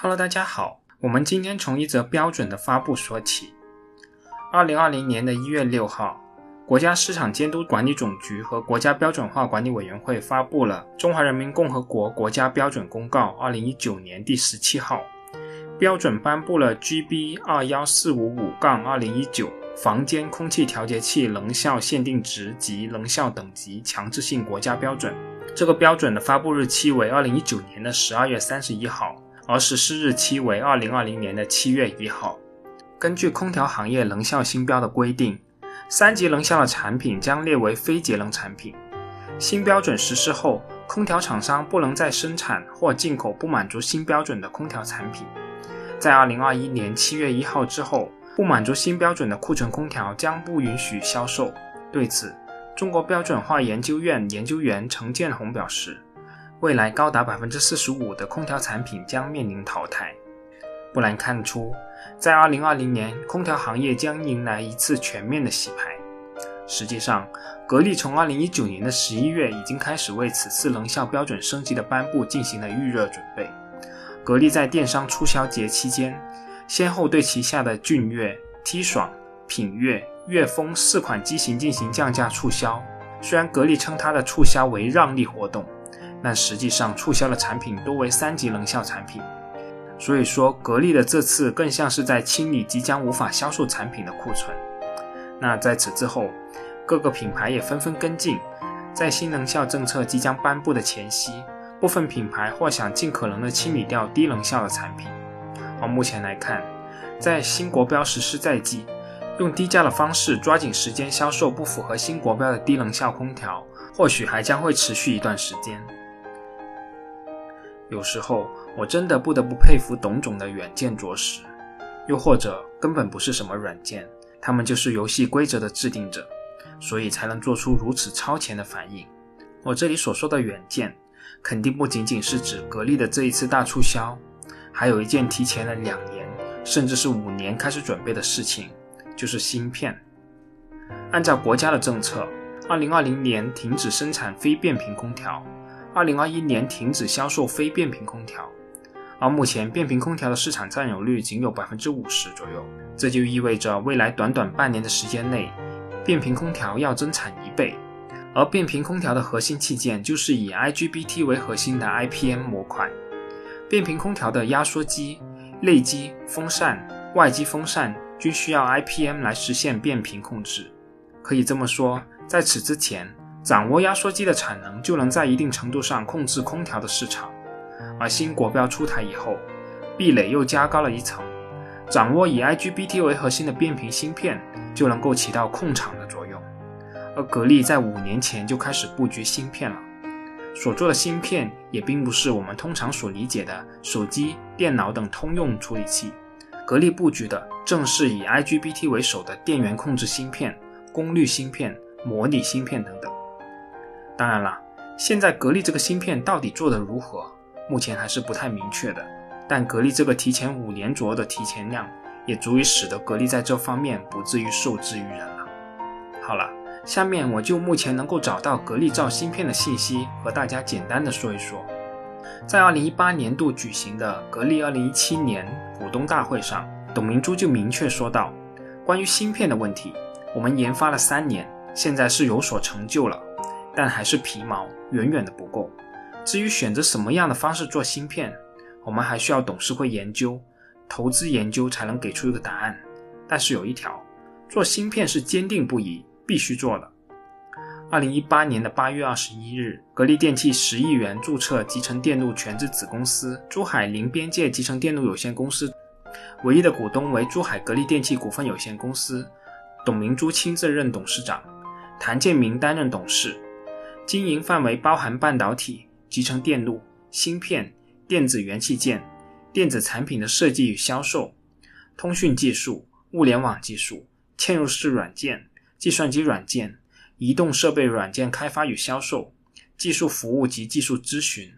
Hello，大家好，我们今天从一则标准的发布说起。二零二零年的一月六号，国家市场监督管理总局和国家标准化管理委员会发布了《中华人民共和国国家标准公告（二零一九年）》第十七号，标准颁布了 GB 二幺四五五杠二零一九房间空气调节器能效限定值及能效等级强制性国家标准。这个标准的发布日期为二零一九年的十二月三十一号，而实施日期为二零二零年的七月一号。根据空调行业能效新标的规定，三级能效的产品将列为非节能产品。新标准实施后，空调厂商不能再生产或进口不满足新标准的空调产品。在二零二一年七月一号之后，不满足新标准的库存空调将不允许销售。对此，中国标准化研究院研究员程建红表示，未来高达百分之四十五的空调产品将面临淘汰。不难看出，在二零二零年，空调行业将迎来一次全面的洗牌。实际上，格力从二零一九年的十一月已经开始为此次能效标准升级的颁布进行了预热准备。格力在电商促销节期间，先后对旗下的骏悦、T 爽、品悦、悦风四款机型进行降价促销。虽然格力称它的促销为让利活动，但实际上促销的产品多为三级能效产品。所以说，格力的这次更像是在清理即将无法销售产品的库存。那在此之后，各个品牌也纷纷跟进，在新能效政策即将颁布的前夕，部分品牌或想尽可能的清理掉低能效的产品。而目前来看，在新国标实施在即，用低价的方式抓紧时间销售不符合新国标的低能效空调，或许还将会持续一段时间。有时候我真的不得不佩服董总的远见卓识，又或者根本不是什么软件，他们就是游戏规则的制定者，所以才能做出如此超前的反应。我这里所说的远见，肯定不仅仅是指格力的这一次大促销，还有一件提前了两年甚至是五年开始准备的事情，就是芯片。按照国家的政策，二零二零年停止生产非变频空调。二零二一年停止销售非变频空调，而目前变频空调的市场占有率仅有百分之五十左右，这就意味着未来短短半年的时间内，变频空调要增产一倍。而变频空调的核心器件就是以 IGBT 为核心的 IPM 模块。变频空调的压缩机、内机、风扇、外机风扇均需要 IPM 来实现变频控制。可以这么说，在此之前。掌握压缩机的产能，就能在一定程度上控制空调的市场。而新国标出台以后，壁垒又加高了一层，掌握以 IGBT 为核心的变频芯片，就能够起到控场的作用。而格力在五年前就开始布局芯片了，所做的芯片也并不是我们通常所理解的手机、电脑等通用处理器，格力布局的正是以 IGBT 为首的电源控制芯片、功率芯片、模拟芯片等等。当然了，现在格力这个芯片到底做得如何，目前还是不太明确的。但格力这个提前五年左右的提前量，也足以使得格力在这方面不至于受制于人了。好了，下面我就目前能够找到格力造芯片的信息，和大家简单的说一说。在二零一八年度举行的格力二零一七年股东大会上，董明珠就明确说道：“关于芯片的问题，我们研发了三年，现在是有所成就了。”但还是皮毛，远远的不够。至于选择什么样的方式做芯片，我们还需要董事会研究、投资研究才能给出一个答案。但是有一条，做芯片是坚定不移、必须做的。二零一八年的八月二十一日，格力电器十亿元注册集成电路全资子公司珠海零边界集成电路有限公司，唯一的股东为珠海格力电器股份有限公司，董明珠亲自任董事长，谭建明担任董事。经营范围包含半导体、集成电路、芯片、电子元器件、电子产品的设计与销售、通讯技术、物联网技术、嵌入式软件、计算机软件、移动设备软件开发与销售、技术服务及技术咨询。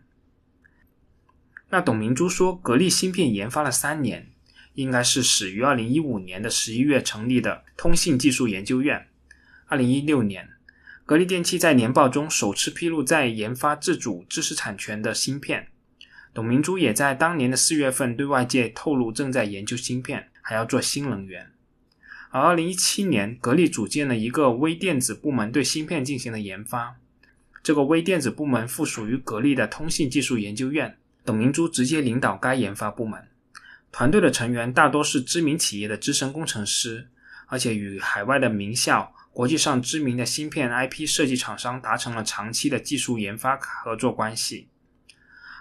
那董明珠说，格力芯片研发了三年，应该是始于二零一五年的十一月成立的通信技术研究院，二零一六年。格力电器在年报中首次披露在研发自主知识产权的芯片，董明珠也在当年的四月份对外界透露，正在研究芯片，还要做新能源。而二零一七年，格力组建了一个微电子部门，对芯片进行了研发。这个微电子部门附属于格力的通信技术研究院，董明珠直接领导该研发部门。团队的成员大多是知名企业的资深工程师，而且与海外的名校、国际上知名的芯片 IP 设计厂商达成了长期的技术研发合作关系。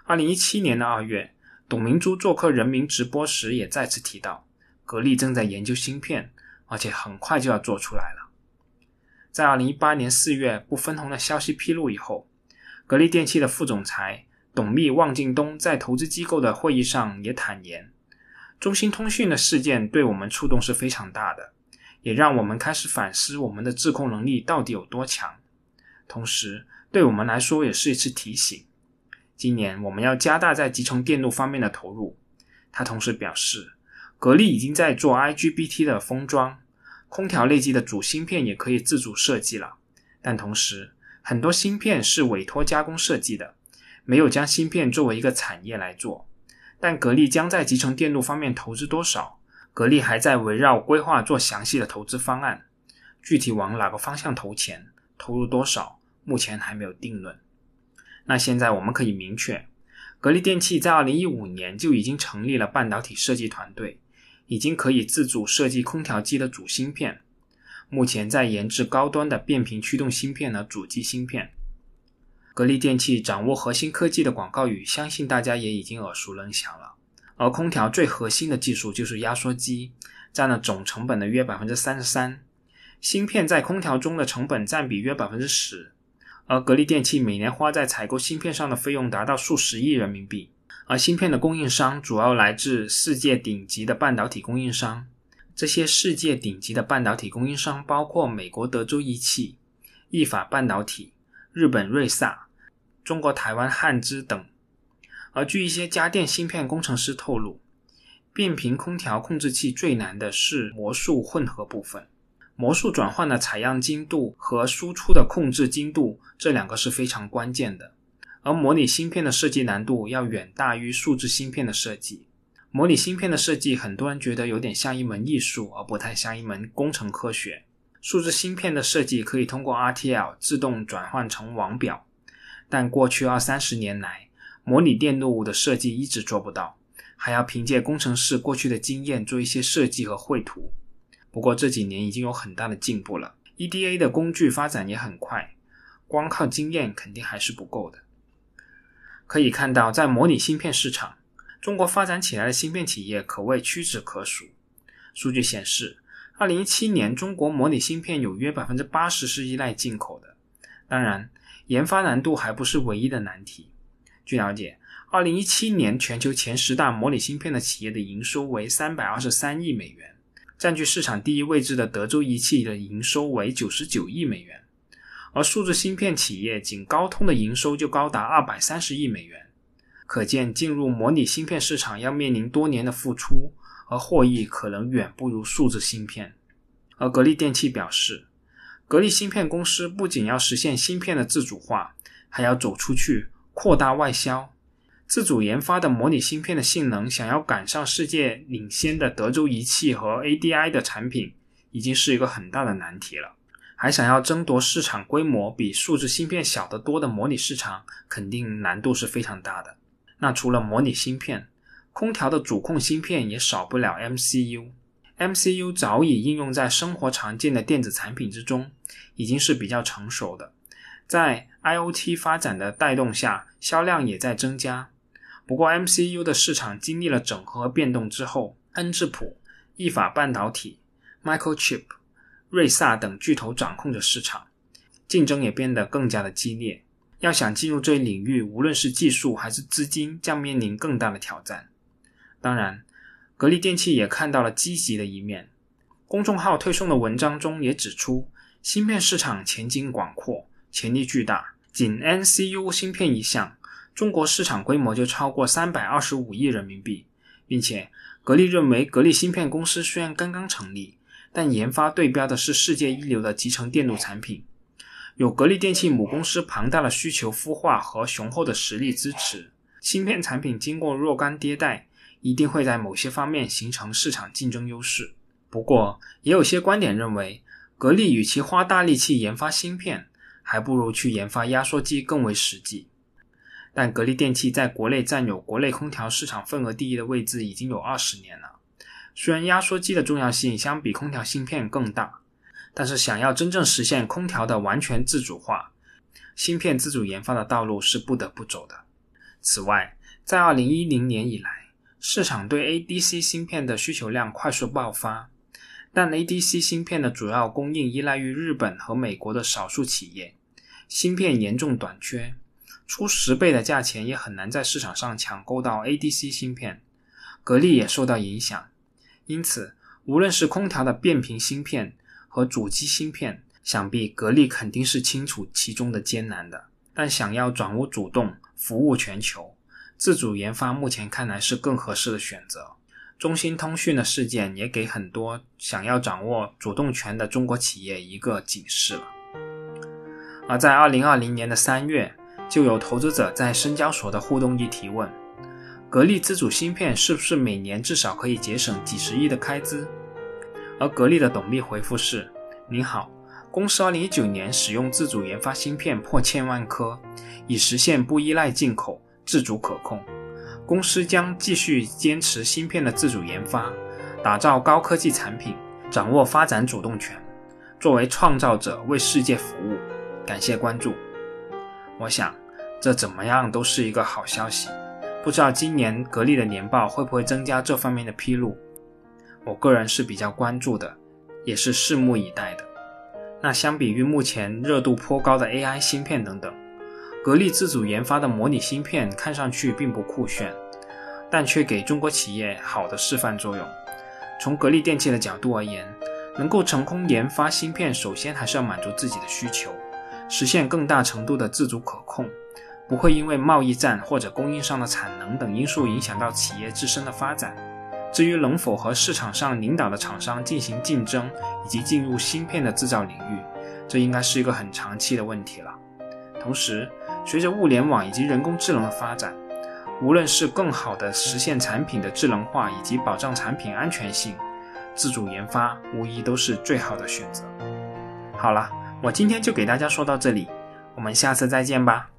二零一七年的二月，董明珠做客人民直播时也再次提到，格力正在研究芯片，而且很快就要做出来了。在二零一八年四月不分红的消息披露以后，格力电器的副总裁董秘汪敬东在投资机构的会议上也坦言。中兴通讯的事件对我们触动是非常大的，也让我们开始反思我们的自控能力到底有多强。同时，对我们来说也是一次提醒。今年我们要加大在集成电路方面的投入。他同时表示，格力已经在做 IGBT 的封装，空调内机的主芯片也可以自主设计了。但同时，很多芯片是委托加工设计的，没有将芯片作为一个产业来做。但格力将在集成电路方面投资多少？格力还在围绕规划做详细的投资方案，具体往哪个方向投钱、投入多少，目前还没有定论。那现在我们可以明确，格力电器在二零一五年就已经成立了半导体设计团队，已经可以自主设计空调机的主芯片，目前在研制高端的变频驱动芯片的主机芯片。格力电器掌握核心科技的广告语，相信大家也已经耳熟能详了。而空调最核心的技术就是压缩机，占了总成本的约百分之三十三。芯片在空调中的成本占比约百分之十。而格力电器每年花在采购芯片上的费用达到数十亿人民币。而芯片的供应商主要来自世界顶级的半导体供应商。这些世界顶级的半导体供应商包括美国德州仪器、意法半导体、日本瑞萨。中国台湾汉之等，而据一些家电芯片工程师透露，变频空调控制器最难的是模束混合部分，模束转换的采样精度和输出的控制精度这两个是非常关键的。而模拟芯片的设计难度要远大于数字芯片的设计。模拟芯片的设计，很多人觉得有点像一门艺术，而不太像一门工程科学。数字芯片的设计可以通过 RTL 自动转换成网表。但过去二三十年来，模拟电路的设计一直做不到，还要凭借工程师过去的经验做一些设计和绘图。不过这几年已经有很大的进步了，EDA 的工具发展也很快，光靠经验肯定还是不够的。可以看到，在模拟芯片市场，中国发展起来的芯片企业可谓屈指可数。数据显示，二零一七年中国模拟芯片有约百分之八十是依赖进口的，当然。研发难度还不是唯一的难题。据了解，二零一七年全球前十大模拟芯片的企业的营收为三百二十三亿美元，占据市场第一位置的德州仪器的营收为九十九亿美元，而数字芯片企业仅高通的营收就高达二百三十亿美元。可见，进入模拟芯片市场要面临多年的付出，而获益可能远不如数字芯片。而格力电器表示。格力芯片公司不仅要实现芯片的自主化，还要走出去扩大外销。自主研发的模拟芯片的性能，想要赶上世界领先的德州仪器和 ADI 的产品，已经是一个很大的难题了。还想要争夺市场规模比数字芯片小得多的模拟市场，肯定难度是非常大的。那除了模拟芯片，空调的主控芯片也少不了 MCU。MCU 早已应用在生活常见的电子产品之中，已经是比较成熟的。在 IoT 发展的带动下，销量也在增加。不过，MCU 的市场经历了整合变动之后，恩智浦、意法半导体、Microchip、瑞萨等巨头掌控着市场，竞争也变得更加的激烈。要想进入这一领域，无论是技术还是资金，将面临更大的挑战。当然。格力电器也看到了积极的一面，公众号推送的文章中也指出，芯片市场前景广阔，潜力巨大。仅 NCU 芯片一项，中国市场规模就超过三百二十五亿人民币，并且格力认为，格力芯片公司虽然刚刚成立，但研发对标的是世界一流的集成电路产品，有格力电器母公司庞大的需求孵化和雄厚的实力支持。芯片产品经过若干迭代，一定会在某些方面形成市场竞争优势。不过，也有些观点认为，格力与其花大力气研发芯片，还不如去研发压缩机更为实际。但格力电器在国内占有国内空调市场份额第一的位置已经有二十年了。虽然压缩机的重要性相比空调芯片更大，但是想要真正实现空调的完全自主化，芯片自主研发的道路是不得不走的。此外，在二零一零年以来，市场对 ADC 芯片的需求量快速爆发，但 ADC 芯片的主要供应依赖于日本和美国的少数企业，芯片严重短缺，出十倍的价钱也很难在市场上抢购到 ADC 芯片。格力也受到影响，因此，无论是空调的变频芯片和主机芯片，想必格力肯定是清楚其中的艰难的。但想要掌握主动，服务全球，自主研发目前看来是更合适的选择。中兴通讯的事件也给很多想要掌握主动权的中国企业一个警示了。而在二零二零年的三月，就有投资者在深交所的互动易提问。格力自主芯片是不是每年至少可以节省几十亿的开支？而格力的董秘回复是：“您好，公司2019年使用自主研发芯片破千万颗，以实现不依赖进口、自主可控。公司将继续坚持芯片的自主研发，打造高科技产品，掌握发展主动权，作为创造者为世界服务。感谢关注。我想，这怎么样都是一个好消息。”不知道今年格力的年报会不会增加这方面的披露？我个人是比较关注的，也是拭目以待的。那相比于目前热度颇高的 AI 芯片等等，格力自主研发的模拟芯片看上去并不酷炫，但却给中国企业好的示范作用。从格力电器的角度而言，能够成功研发芯片，首先还是要满足自己的需求，实现更大程度的自主可控。不会因为贸易战或者供应商的产能等因素影响到企业自身的发展。至于能否和市场上领导的厂商进行竞争，以及进入芯片的制造领域，这应该是一个很长期的问题了。同时，随着物联网以及人工智能的发展，无论是更好的实现产品的智能化，以及保障产品安全性，自主研发无疑都是最好的选择。好了，我今天就给大家说到这里，我们下次再见吧。